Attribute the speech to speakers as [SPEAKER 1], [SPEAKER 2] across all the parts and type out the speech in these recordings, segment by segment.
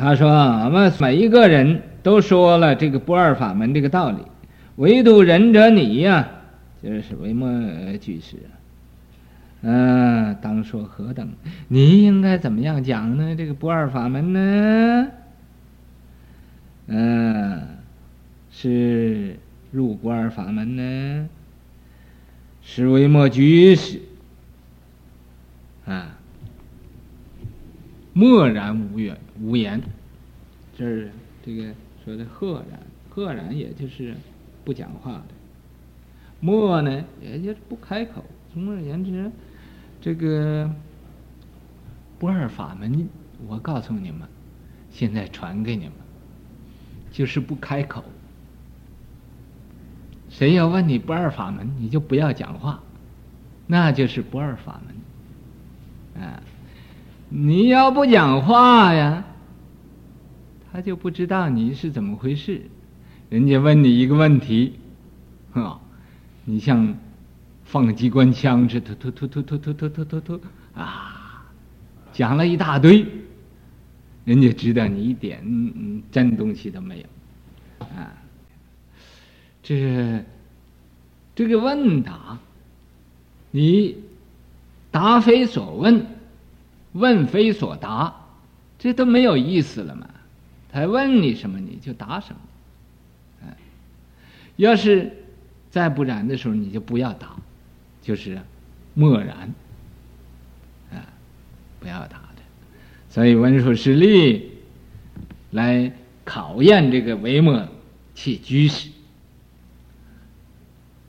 [SPEAKER 1] 他说：“我们每一个人都说了这个不二法门这个道理，唯独仁者你呀、就是维摩居士。嗯、当说何等？你应该怎么样讲呢？这个不二法门呢？嗯、是入不二法门呢？是维摩居士啊。”默然无言，无言，这是这个说的赫然，赫然也就是不讲话的。默呢，也就是不开口。总而言之，这个不二法门，我告诉你们，现在传给你们，就是不开口。谁要问你不二法门，你就不要讲话，那就是不二法门，啊。你要不讲话呀，他就不知道你是怎么回事。人家问你一个问题，啊，你像放机关枪似的，突突突突突突突突突啊，讲了一大堆，人家知道你一点真东西都没有，啊，这这个问答，你答非所问。问非所答，这都没有意思了嘛？他问你什么，你就答什么。哎，要是再不然的时候，你就不要答，就是默然，啊，不要答的。所以文殊师利来考验这个维摩詰居士，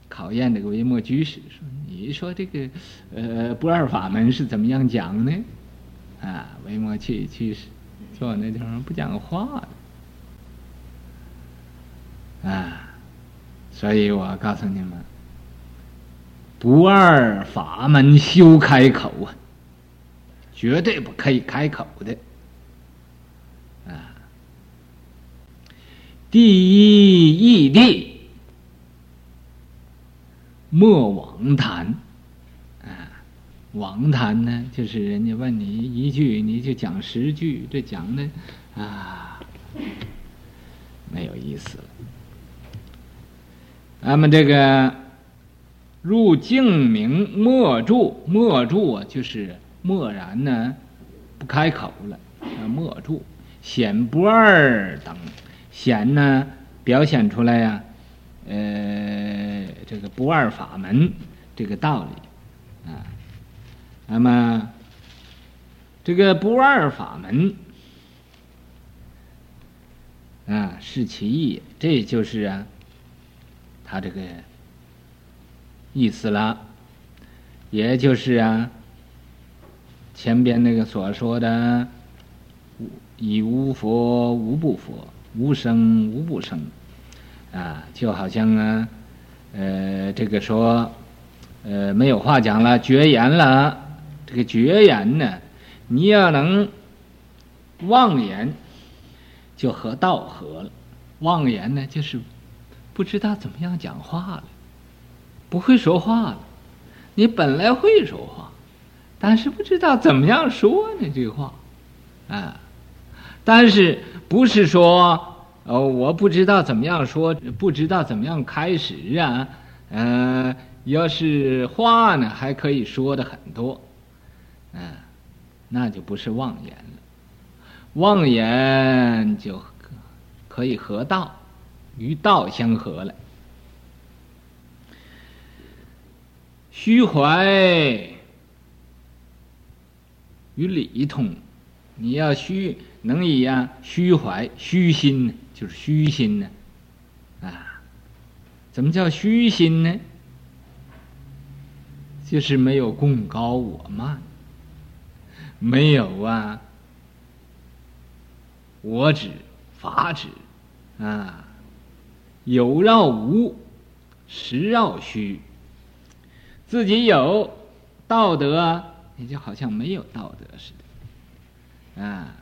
[SPEAKER 1] 考验这个维摩居士说：“你说这个呃不二法门是怎么样讲呢？”啊，维摩詰居士坐那地方不讲话啊，所以我告诉你们，不二法门休开口啊，绝对不可以开口的啊。第一义地，莫妄谈。王谈呢，就是人家问你一句，你就讲十句，这讲的啊，没有意思了。那么这个入静明默住，默住啊，就是默然呢，不开口了，默住显不二等，显呢表现出来呀、呃，这个不二法门这个道理啊。那么，这个不二法门啊，是其意，这就是啊，他这个意思了，也就是啊，前边那个所说的“以无佛无不佛，无生无不生”，啊，就好像啊，呃，这个说，呃，没有话讲了，绝言了。这个绝言呢，你要能妄言，就和道合了。妄言呢，就是不知道怎么样讲话了，不会说话了。你本来会说话，但是不知道怎么样说呢？这个话，啊，但是不是说哦，我不知道怎么样说，不知道怎么样开始啊？呃，要是话呢，还可以说的很多。嗯，那就不是妄言了。妄言就可以合道，与道相合了。虚怀与理通，你要虚能以呀、虚怀虚心呢，就是虚心呢。啊，怎么叫虚心呢？就是没有贡高我慢。没有啊，我指法指啊，有绕无，实绕虚。自己有道德，你就好像没有道德似的啊。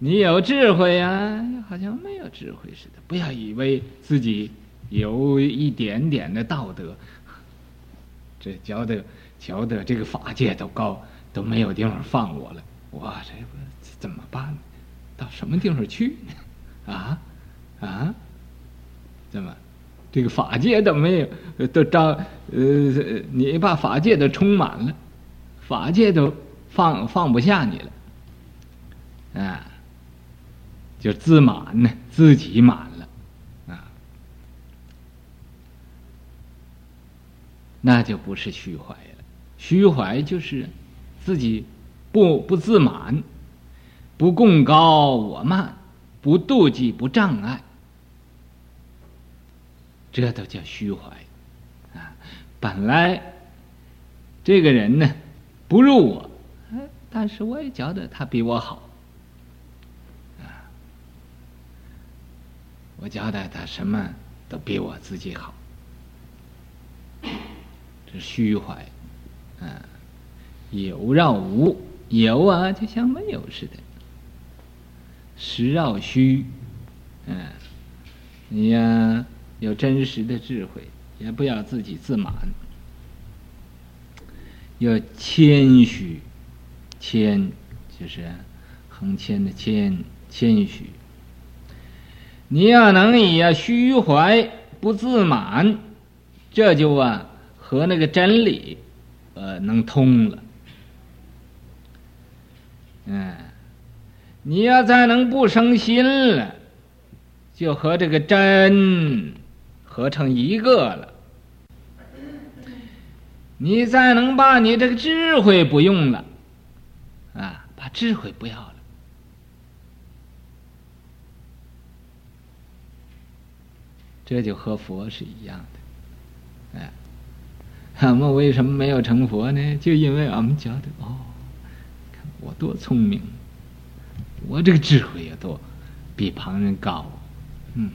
[SPEAKER 1] 你有智慧啊，好像没有智慧似的。不要以为自己有一点点的道德，这觉得觉得这个法界都高。都没有地方放我了，我这怎么办到什么地方去呢？啊啊？怎么？这个法界都没有，都招呃，你把法界都充满了，法界都放放不下你了，啊，就自满呢，自己满了，啊，那就不是虚怀了。虚怀就是自己不不自满，不贡高我慢，不妒忌，不障碍。这都叫虚怀，啊！本来这个人呢，不如我，但是我也觉得他比我好，啊！我觉得他什么都比我自己好，这虚怀，啊！有绕无，有啊，就像没有似的，实绕虚，嗯、你呀。有真实的智慧，也不要自己自满，要谦虚，谦就是横谦的谦，谦虚。你要能以啊虚怀不自满，这就啊和那个真理呃能通了。嗯，你要再能不生心了，就和这个真。合成一个了，你再能把你这个智慧不用了，啊，把智慧不要了，这就和佛是一样的，哎，俺们为什么没有成佛呢？就因为俺们觉得哦，我多聪明，我这个智慧也多，比旁人高，嗯。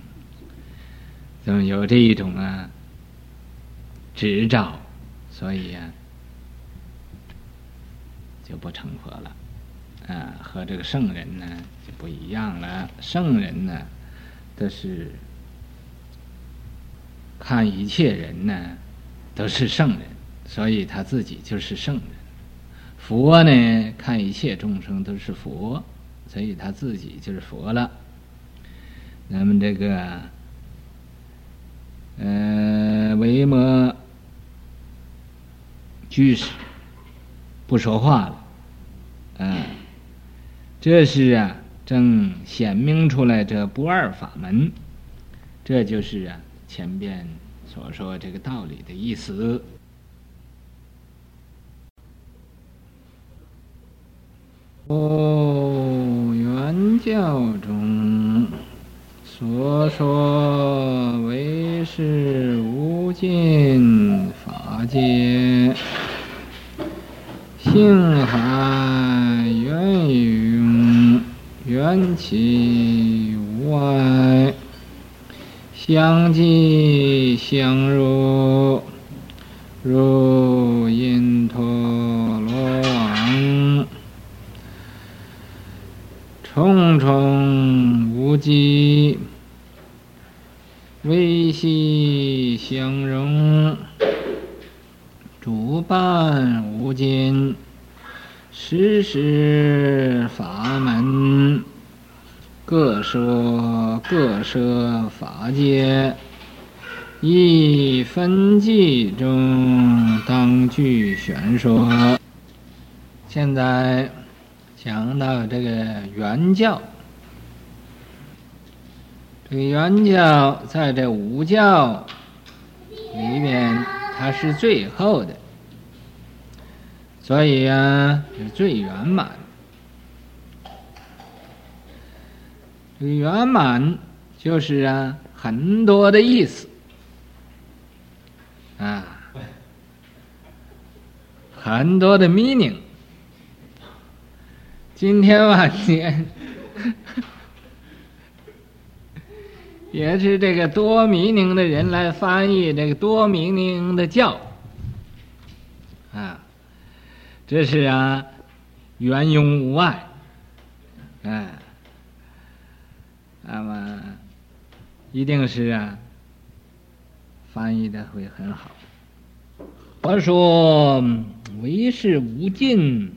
[SPEAKER 1] 怎么有这一种啊执照，所以呀、啊、就不成佛了，啊，和这个圣人呢就不一样了。圣人呢都是看一切人呢都是圣人，所以他自己就是圣人。佛呢看一切众生都是佛，所以他自己就是佛了。咱们这个。呃，维摩居士不说话了，嗯，这是啊，正显明出来这不二法门，这就是啊前边所说这个道理的意思。哦，原教中。所说为是无尽法界，性海源涌，缘起无碍，相继相入，如因陀罗网，重重无际。微细相融，诸般无尽，时时法门，各说各设法界，一分际中当具玄说。现在讲到这个原教。这个原教在这五教里面，它是最后的，所以啊是最圆满。这个圆满就是啊很多的意思啊，很多的 meaning。今天晚间。也是这个多迷宁的人来翻译这个多迷宁的教，啊，这是啊，圆融无碍，啊，那么一定是啊，翻译的会很好。佛说唯是无尽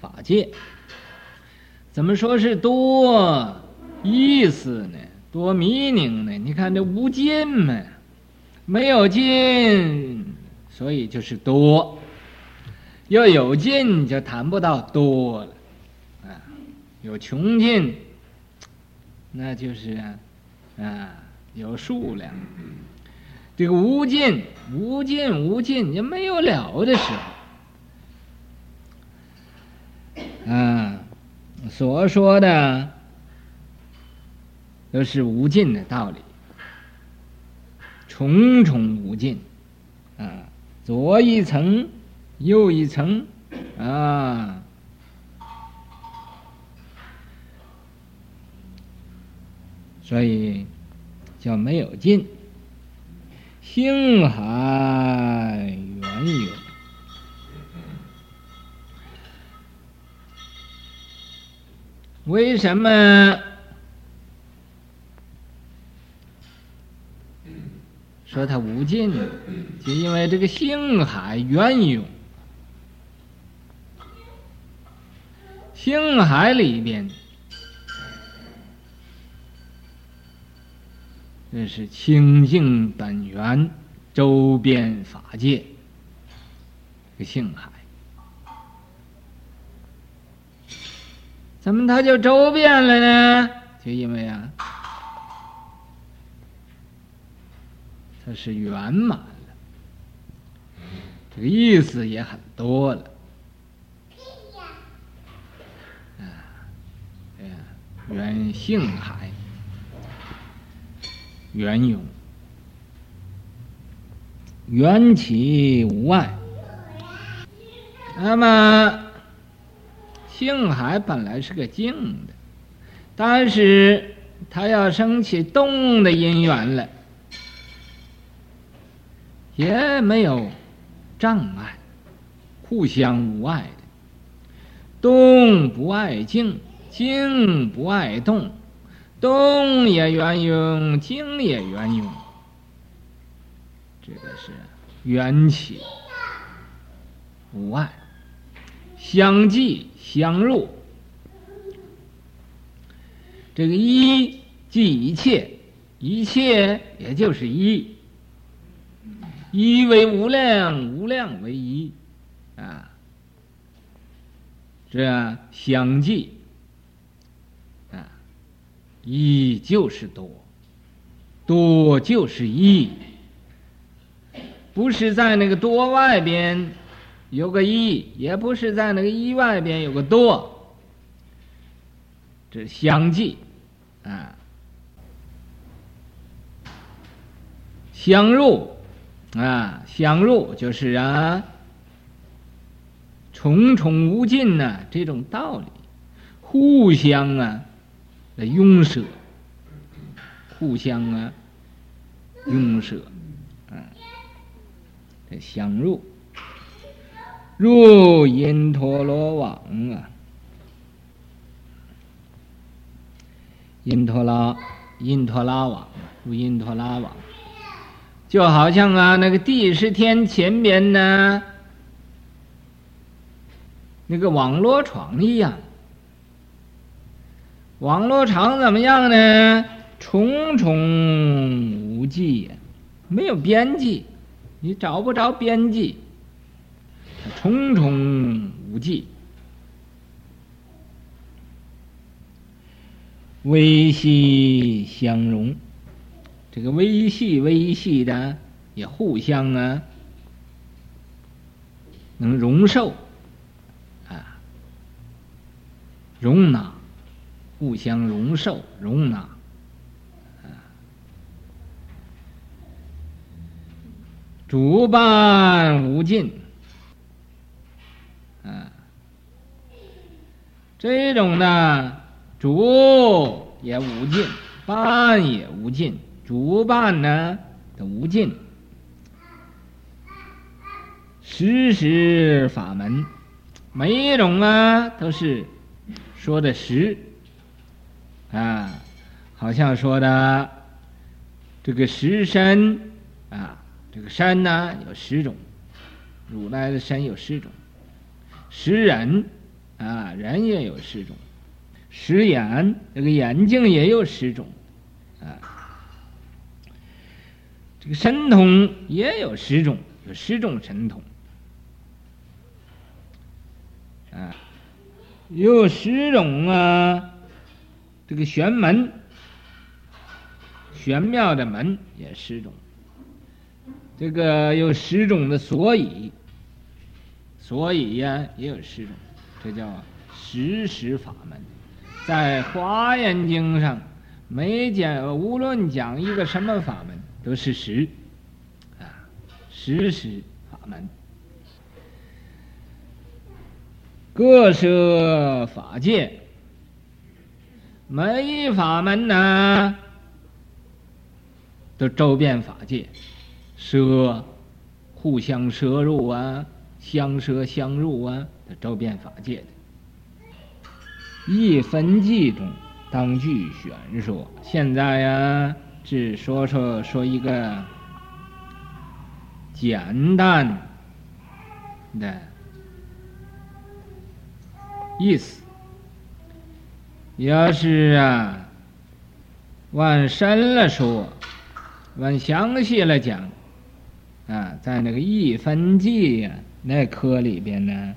[SPEAKER 1] 法界，怎么说是多意思呢？多 meaning 呢？你看这无尽嘛，没有尽，所以就是多。要有尽就谈不到多了，啊，有穷尽，那就是啊，啊，有数量。这个无尽，无尽，无尽，也没有了的时候，啊，所说的。都是无尽的道理，重重无尽，啊，左一层，右一层，啊，所以叫没有尽，星海为什么？说它无尽呢，就因为这个星海渊涌，星海里边，这是清净本源，周边法界，这个星海，怎么它就周遍了呢？就因为啊。它是圆满了，这个意思也很多了。啊，哎呀，缘性海，缘涌，缘起无碍。那么，性海本来是个静的，但是它要生起动的因缘了。也没有障碍，互相无碍的，动不爱静，静不爱动，动也缘涌，静也缘涌，这个是缘起无碍，相继相入，这个一即一切，一切也就是一。一为无量，无量为一，啊，这相继，啊，一就是多，多就是一，不是在那个多外边有个一，也不是在那个一外边有个多，这相继，啊，相入。啊，相入就是啊，重重无尽呐、这种道理，互相啊的拥舍，互相啊拥舍，啊，这相入，入因陀罗网啊，因陀拉，因陀拉网，入因陀拉网。就好像啊，那个第十天前边呢，那个网络床一样。网络床怎么样呢？重重无际呀，没有边际，你找不着边际，重重无际，微细相融。这个微细微细的也互相啊，能容受。啊，容纳，互相容受容纳。啊，诸般无尽。这种呢，主也无尽，般也无尽。诸般呢的无尽，实时法门，每一种啊都是说的实啊，好像说的这个实身啊，这个山呢有十种，如来的山有十种，十人啊人也有十种，十眼，这个眼睛也有十种，啊，这个神通也有十种，有十种神通，啊，有十种啊，这个玄门，玄妙的门也十种，这个有十种的所以，所以呀也有十种，这叫十时法门。在《华严经》上，每讲无论讲一个什么法门，都是十，啊，十时法门，各设法界，每一法门呢，都周遍法界，摄，互相摄入啊，相摄相入啊，他周遍法界的。一分偈中，当具玄说。现在呀，只说说说一个简单的意思。要是啊，往深了说，往详细了讲，啊，在那个一分偈呀那科里边呢，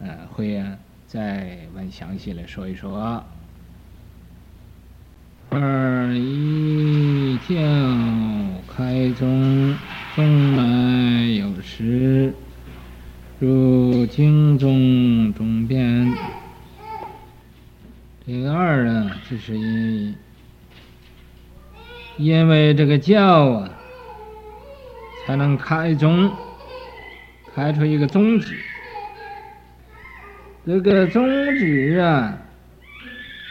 [SPEAKER 1] 啊，会啊。再问详细来说一说。二一教开宗，宗来有时，入经中中变。这个二啊，这是因因为这个教啊，才能开宗，开出一个宗旨。这个宗旨啊，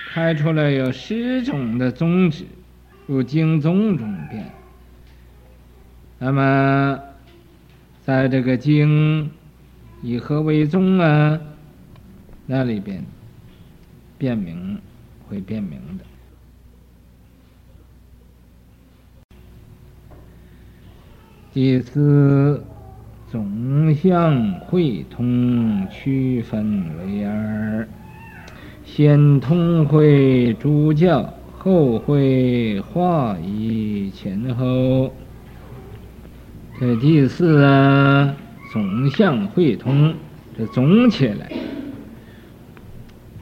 [SPEAKER 1] 开出来有十种的宗旨，如经宗中变。那么，在这个经以何为宗啊？那里边辨明会辨明的。第四。总相会通，区分为二：先通会诸教，后会化一前后。这第四啊，总相会通，这总起来，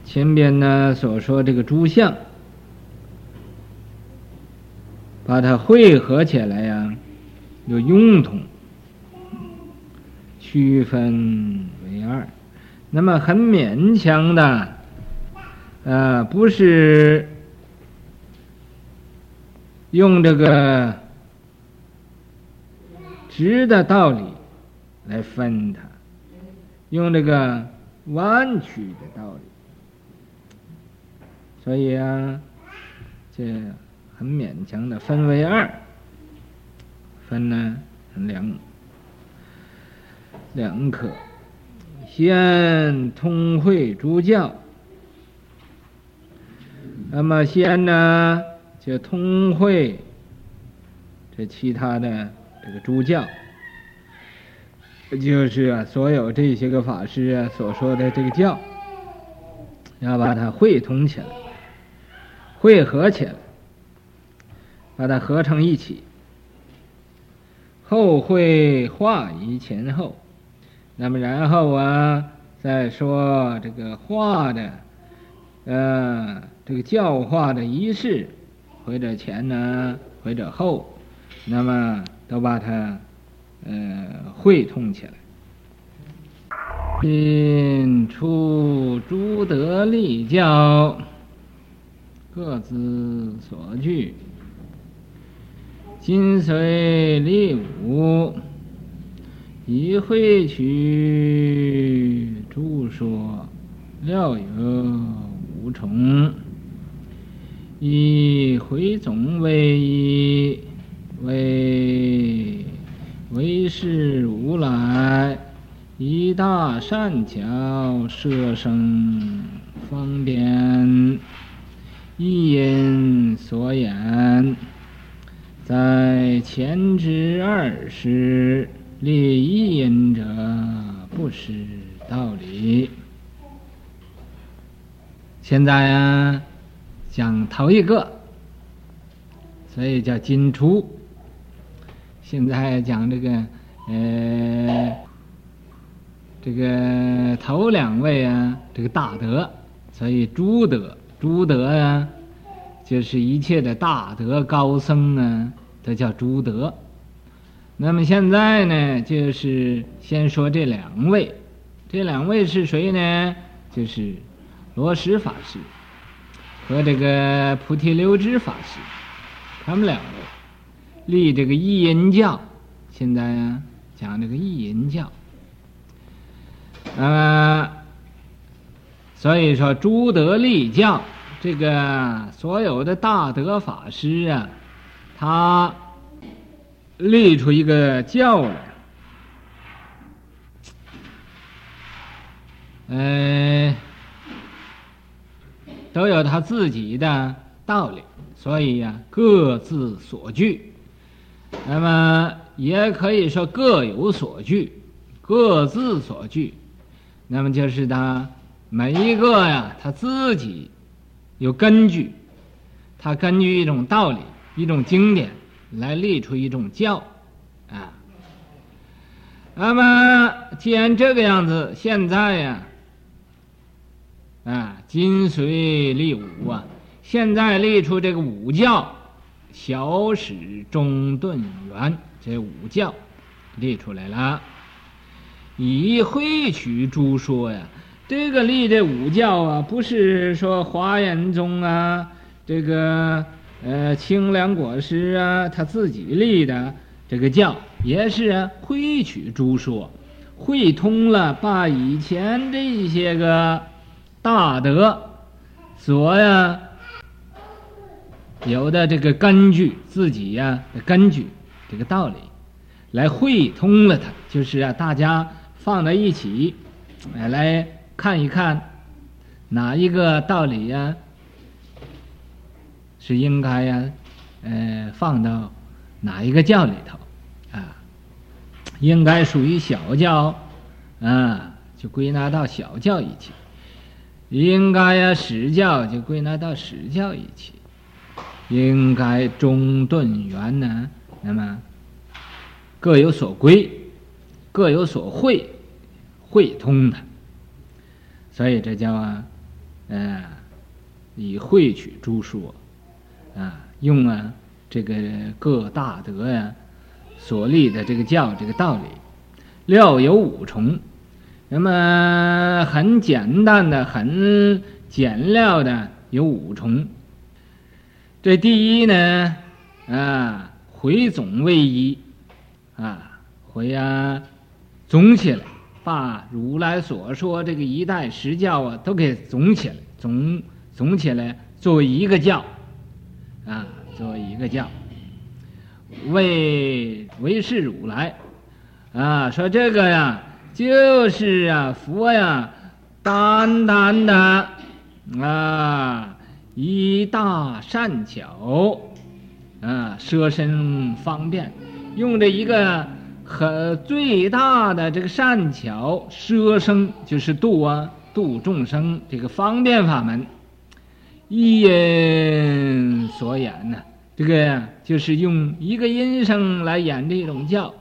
[SPEAKER 1] 前边呢所说这个诸相，把它汇合起来呀，有用通。区分为二，那么很勉强的，呃，不是用这个直的道理来分它，用这个弯曲的道理，所以啊，这很勉强的分为二，分呢两。两可，先通会诸教，那么先呢就通会这其他的这个诸教，就是啊所有这些个法师啊所说的这个教，要把它汇通起来，汇合起来，把它合成一起，后会化于前后。那么然后啊，再说这个化的，呃，这个教化的仪式，或者前呢，或者后，那么都把它，呃，会通起来。今出诸德立教，各自所具，今随立五。以会取诸说，料有无从。以会总为一，为为是如来，以大善巧舍生方便，一因所言，在前之二时。立一因者，不失道理。现在啊，讲头一个，所以叫金初。现在讲这个，呃，这个头两位啊，这个大德，所以朱德，朱德啊，就是一切的大德高僧呢，都叫朱德。那么现在呢，就是先说这两位，这两位是谁呢？就是罗什法师和这个菩提流支法师，他们两位。立这个一因教，现在啊讲这个一因教，呃，所以说诸德立教，这个所有的大德法师啊，他立出一个教来，呃，都有他自己的道理，所以呀，各自所据。那么也可以说各有所据，各自所据。那么就是他每一个呀，他自己有根据，他根据一种道理、一种经典来立出一种教啊。那么既然这个样子，现在呀，啊，今隋立五啊，现在立出这个五教。小始中顿圆这五教立出来了，以会取诸说呀。这个立这五教啊，不是说华严宗啊，这个呃清凉果师啊，他自己立的这个教，也是啊会取诸说，会通了，把以前这些个大德所呀。有的这个根据自己呀、根据这个道理，来会通了它，就是啊，大家放在一起，来来看一看，哪一个道理呀、是应该呀、呃，放到哪一个教里头，啊，应该属于小教，啊，就归纳到小教一起；应该呀，史教就归纳到史教一起。应该中顿圆呢？那么各有所归，各有所会，会通的。所以这叫啊，呃，以会取诸说，啊，用啊这个各大德呀、所立的这个教这个道理，料有五重。那么很简单的、很简料的有五重。这第一呢，啊，回总为一，啊，回啊，总起来，把如来所说这个一代十教啊，都给总起来，总总起来作为一个教，啊，作为一个教，为为是如来，啊，说这个呀，就是啊，佛呀，单单的，啊。一大善巧，啊，舍身方便，用这一个很最大的这个善巧舍生，就是度啊度众生这个方便法门。一音所演呢，这个就是用一个音声来演这种教，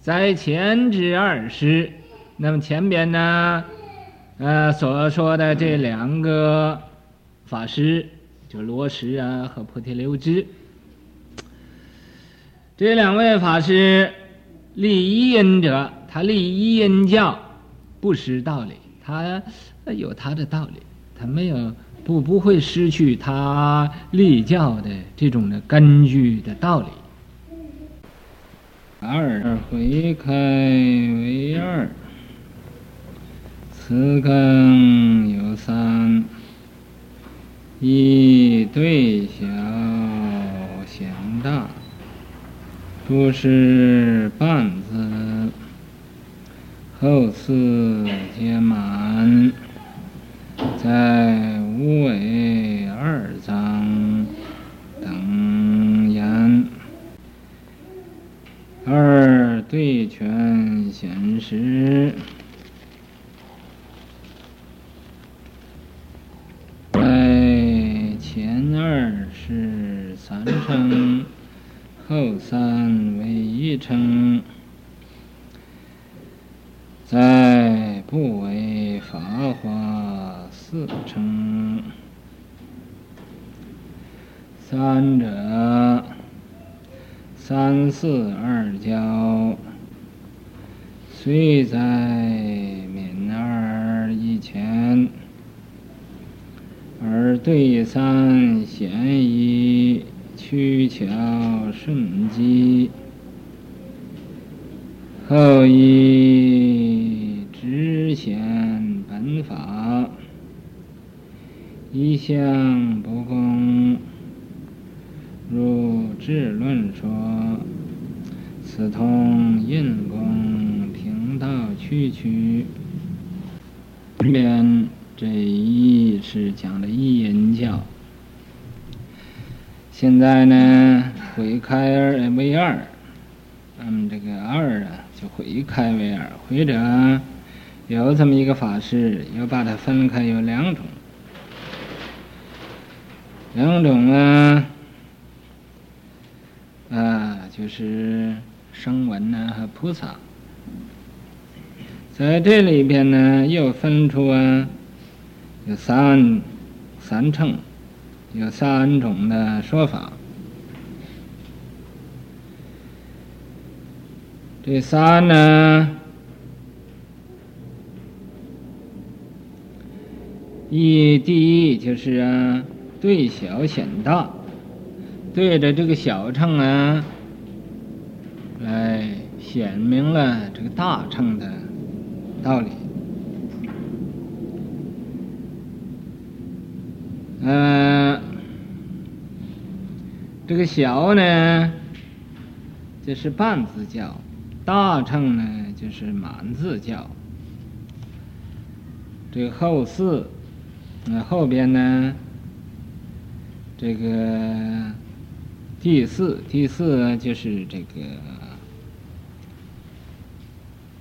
[SPEAKER 1] 在前之二师，那么前边呢，呃所说的这两个。法师就罗什啊和菩提流支，这两位法师立一因者，他立一因教，不失道理，他有他的道理，他没有不不会失去他立教的这种的根据的道理。二回开为二，词根有三。一对小显大，诸是半字，后四皆满，在无为二章等言，二对权显实。前二是三称，后三为一称，在不为法华。四称。三者，三四二教，虽在泯二一前，而对三显一，曲巧顺机，后一直显本法，一向不共。入智论说，此通印共平道去去。这边这一是讲的一因教，现在呢回开为二，那么这个二啊就回开为二，或者有这么一个法师，要把它分开有两种，两种啊。啊，就是声闻呢和菩萨，在这里边呢又分出啊，有三三乘，有三种的说法。这三呢，一第一就是啊，对小显大。对着这个小秤啊，来显明了这个大秤的道理。嗯、这个小呢，就是半字教；大乘呢，就是满字教。这个后四，那后边呢，这个。第四，第四就是这个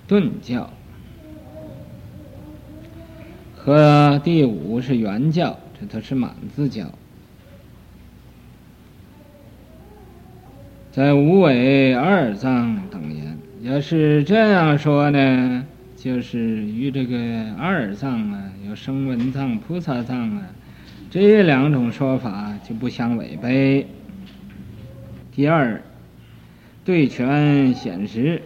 [SPEAKER 1] 顿教，和第五是圆教，这都是满字教。在无为二藏等言，要是这样说呢，就是与这个二藏啊，有声闻藏、菩萨藏啊，这两种说法就不相违背。第二，对权显实，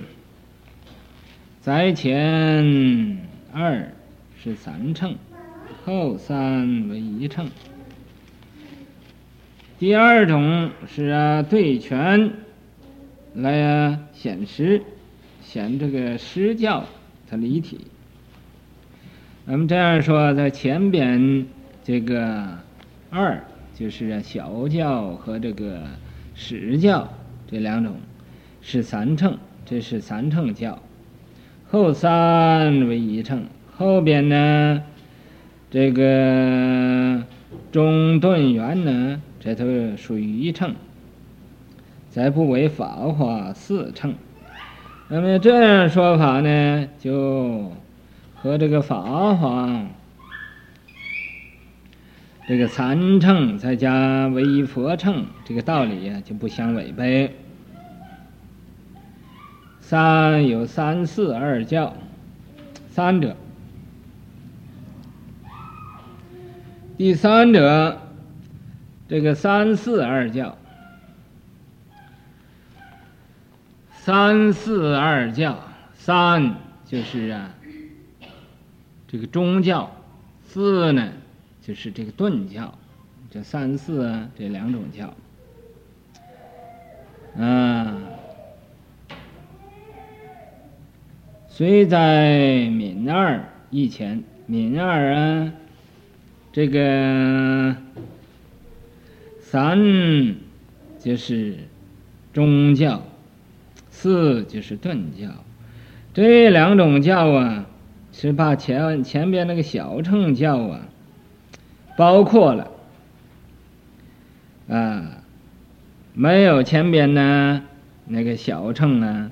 [SPEAKER 1] 在前二是三乘，后三为一乘。第二种是啊，对权来啊显实，显这个实教它离体。那么这样说，在前边这个二就是小教和这个。实教这两种是三乘，这是三乘教，后三为一乘，后边呢，这个中顿圆呢，这都属于一乘，再不为法华四乘。那么这样说法呢，就和这个法华。这个三乘再加唯一佛乘，这个道理呀就不相违背。三有三四二教，三者，第三者，这个三四二教，三四二教，三就是啊，这个中教，四呢？就是这个顿教，这三四啊，这两种教，啊，虽在泯二以前，泯二啊，这个三就是中教，四就是顿教，这两种教啊，是把前前边那个小乘教啊。包括了，啊，没有前边呢那个小乘啊，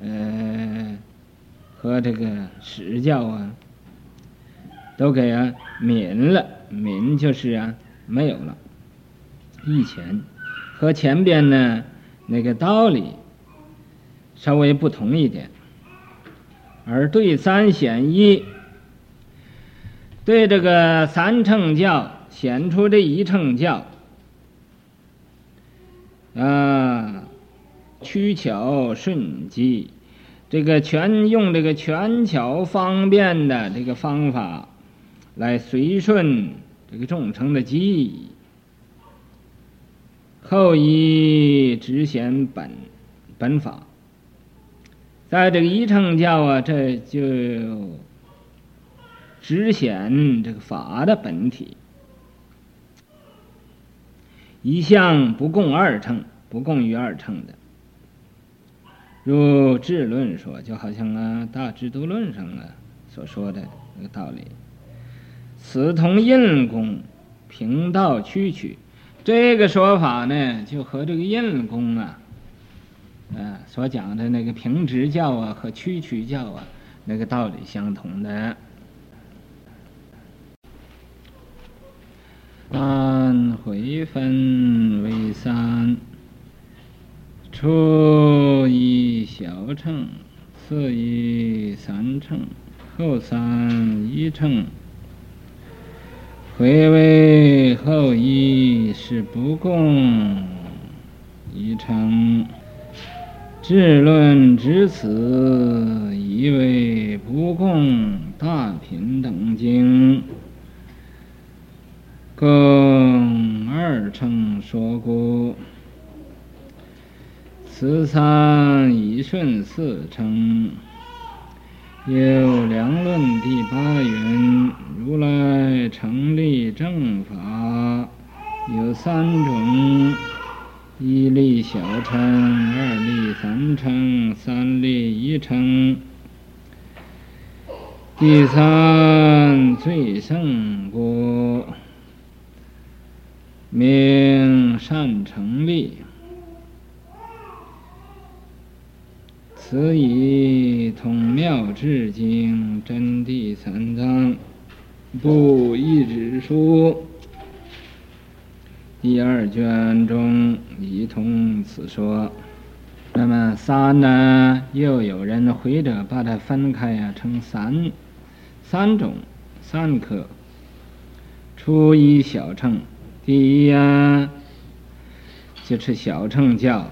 [SPEAKER 1] 呃，和这个实教啊，都给泯了，泯就是啊没有了。以前和前边呢那个道理稍微不同一点，而对三显一，对这个三乘教显出这一乘教，啊，曲巧顺机，这个全用这个全巧方便的这个方法来随顺这个众生的机。后一直显本本法，在这个一乘教啊，这就直显这个法的本体。一向不共二乘，不共于二乘的。如智论说，就好像啊《大智度论》上啊所说的那个道理，此同印功，平道区曲。这个说法呢，就和这个印功啊，呃，所讲的那个平直教啊和曲曲教啊，那个道理相同的。按回分为三：初一小乘，次一三乘，后三一乘。回为后一是不共一乘，智论至此以为不共大平等经，共二乘说故，此三一顺四乘。有量论第八云：如来成立正法有三种：一立小乘，二立三乘，三立一乘。第三最胜故，名善成立。此以通妙至经真谛三藏不一之书第二卷中已通此说。那么三呢？又有人回者把它分开呀、成三三种三科。初一小乘，第一呀，就是小乘教，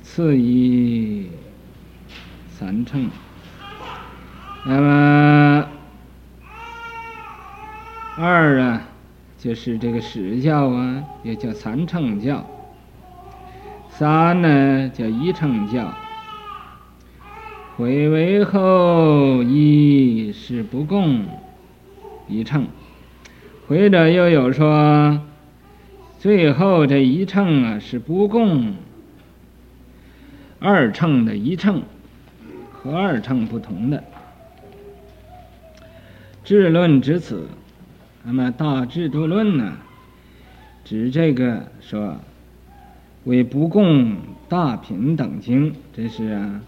[SPEAKER 1] 次一。三乘，那么二啊，就是这个实教啊，也叫三乘教。三呢叫一乘教。回为后一是不共一乘，或者又有说，最后这一乘啊是不共二乘的一乘。和二乘不同的智论指此，那么大智度论呢，指这个说为不共大品等经，这是啊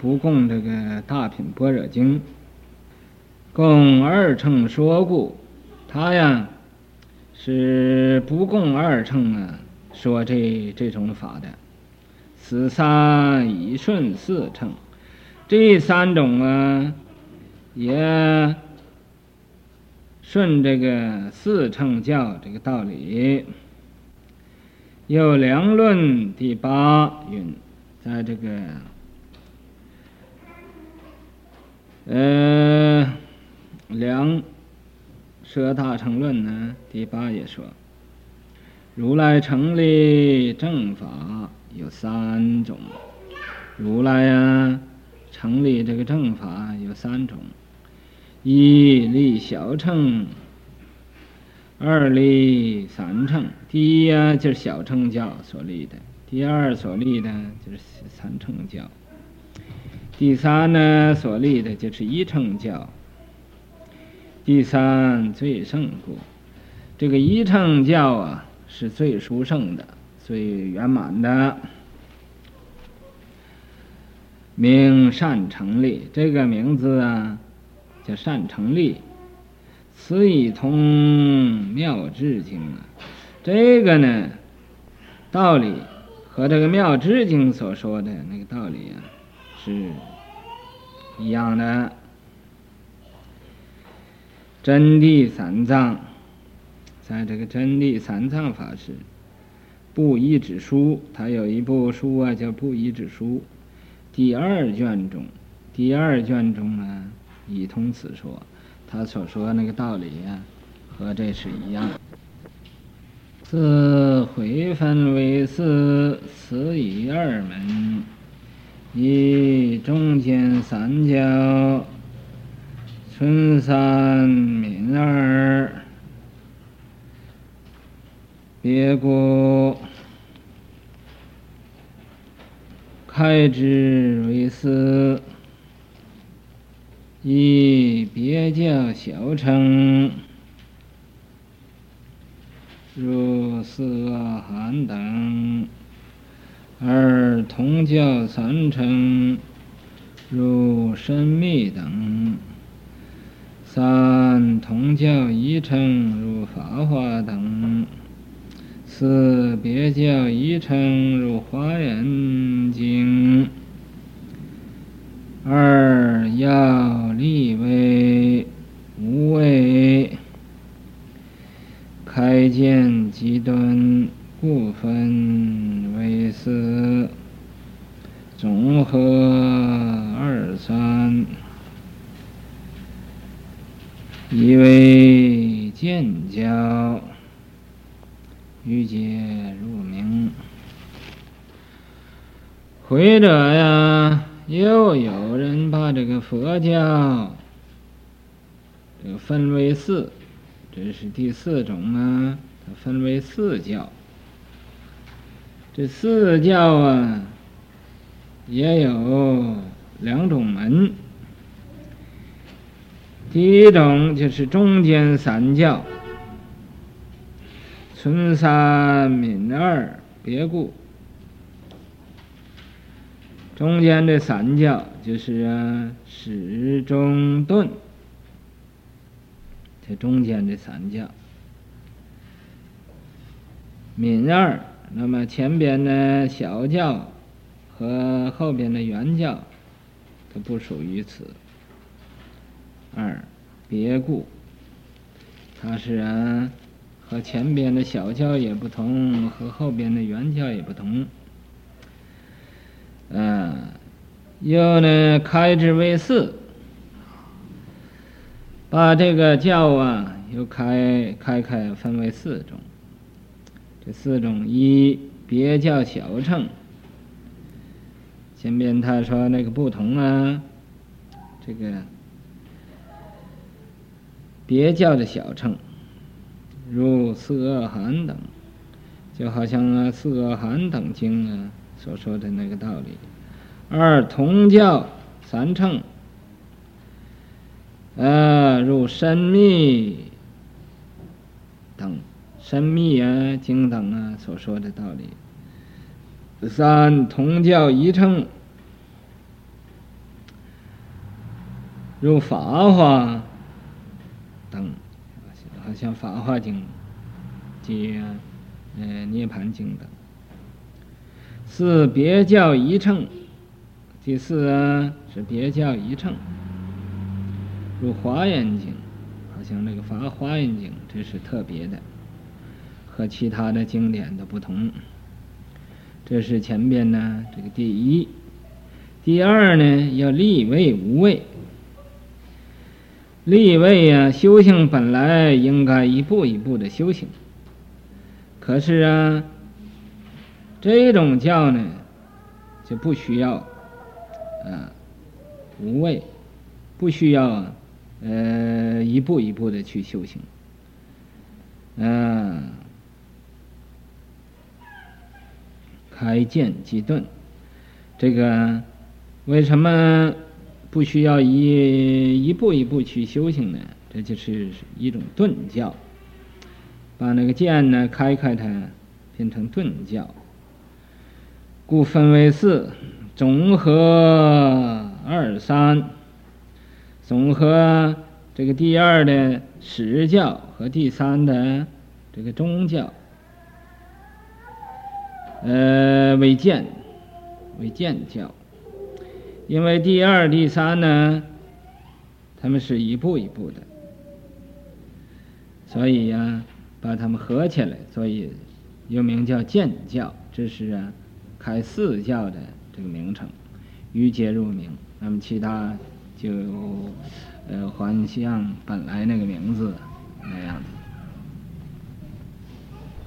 [SPEAKER 1] 不共这个大品般若经，共二乘说故，他呀是不共二乘啊说这这种法的，此三一顺四乘。这三种啊，也顺这个四乘教这个道理。有量论第八云，在这个呃量摄大乘论呢，第八也说，如来成立正法有三种，如来呀、成立这个正法有三种：一立小乘，二立三乘。第一呀，就是小乘教所立的；第二所立的，就是三乘教；第三呢，所立的就是一乘教。第三最胜故，这个一乘教啊，是最殊胜的、最圆满的。名善成立，这个名字啊，叫善成立。此以通妙智经啊，这个呢，《道理和这个《妙智经》所说的那个道理啊，是一样的。真谛三藏，在这个真谛三藏法师布衣之书，他有一部书啊，叫《布衣之书》，第二卷中，第二卷中呢，已通此说，他所说那个道理呀、啊，和这是一样。自回分为四，此以二门，一中间三角。春三泯二，别故，开之为四。一别教小乘，如四阿寒等；而同教三乘，如深密等。三同教一乘如法华等，四别教一乘如华严经。二要立位无位，开见极端，故分为四，总和二三。一为见教，欲解入明。或者呀，又有人把这个佛教这个分为四，这是第四种啊，它分为四教。这四教啊，也有两种门。第一种就是中间三教，春三泯二别故。中间这三教就是始终顿，这中间这三教。泯二，那么前边的小教和后边的圆教，它不属于此。二别故，它是啊，和前边的小教也不同，和后边的圆教也不同。嗯、又呢开之为四，把这个教啊又开开开分为四种。这四种一别教小乘，前边他说那个不同啊，这个。别教的小乘，如四阿含等，就好像啊四阿含等经啊所说的那个道理。二同教三乘，啊如深密等深密啊经等啊所说的道理。三同教一乘，如法华。等，好像《法华经》及呃《涅槃经》等。四别教一乘，第四啊是别教一乘，如《华严经》，好像那个《法华严经》，这是特别的，和其他的经典的不同。这是前边呢这个第一，第二呢要立位无位。立位呀，修行本来应该一步一步的修行。可是啊，这种教呢，就不需要啊无位，不需要呃一步一步的去修行。嗯、啊，开见即顿，这个为什么？不需要一一步一步去修行呢，这就是一种顿教，把那个见呢开开它，变成顿教，故分为四，总和二三，总和这个第二的实教和第三的这个中教，呃，为剑，为剑教，因为第二、第三呢，他们是一步一步的，所以呀、把他们合起来，所以又名叫渐教，这是啊，开四教的这个名称，于皆入名。那么其他就呃，还像本来那个名字那样子。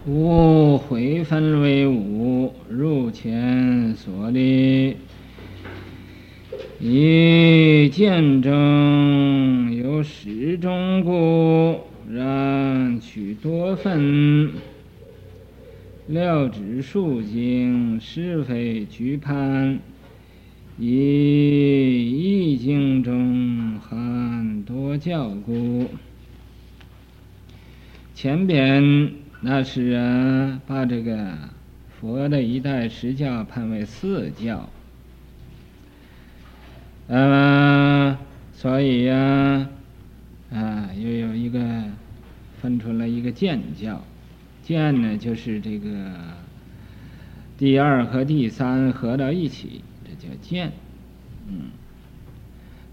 [SPEAKER 1] 五会分为五，入前所立。以见中有十中故，然取多分。料指数经，是非局判。以一经中含多教故。前边。那是啊，把这个佛的一代十教判为四教，那么所以呀，啊，又有一个分出来一个剑教，剑呢就是这个第二和第三合到一起，这叫剑。嗯，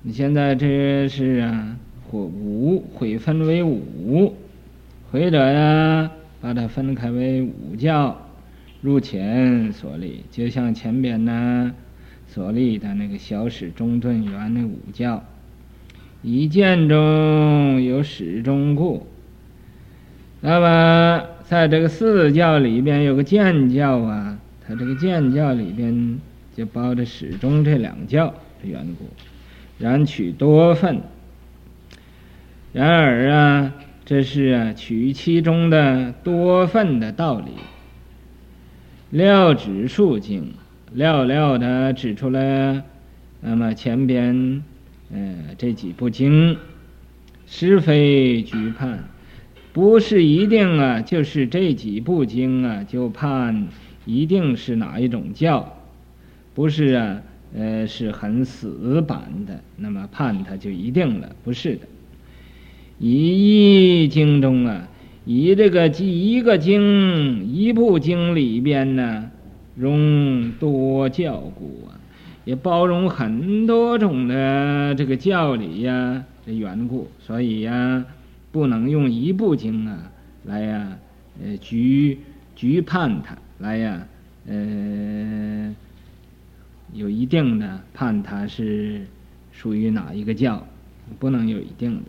[SPEAKER 1] 你现在这是啊，或五会分为五，或者呀。把它分开为五教，入前所立，就像前边呢所立的那个小始终顿圆那五教。一见中有始终故，那么在这个四教里边有个渐教啊，它这个渐教里边就包着始终这两教的缘故，然取多份。然而啊。这是啊，取其中的多份的道理。料指数经，料料的指出来，那么前边，呃，这几部经，是非拘判，不是一定啊，就是这几部经啊，就判一定是哪一种教，不是啊，呃，是很死板的，那么判它就一定了，不是的。以一经中啊，以这个记一个经一部经里边呢，容多教故啊，也包容很多种的这个教理呀的缘故，所以呀，不能用一部经啊来呀，呃，局局判它来呀，呃，有一定的判它是属于哪一个教，不能有一定的。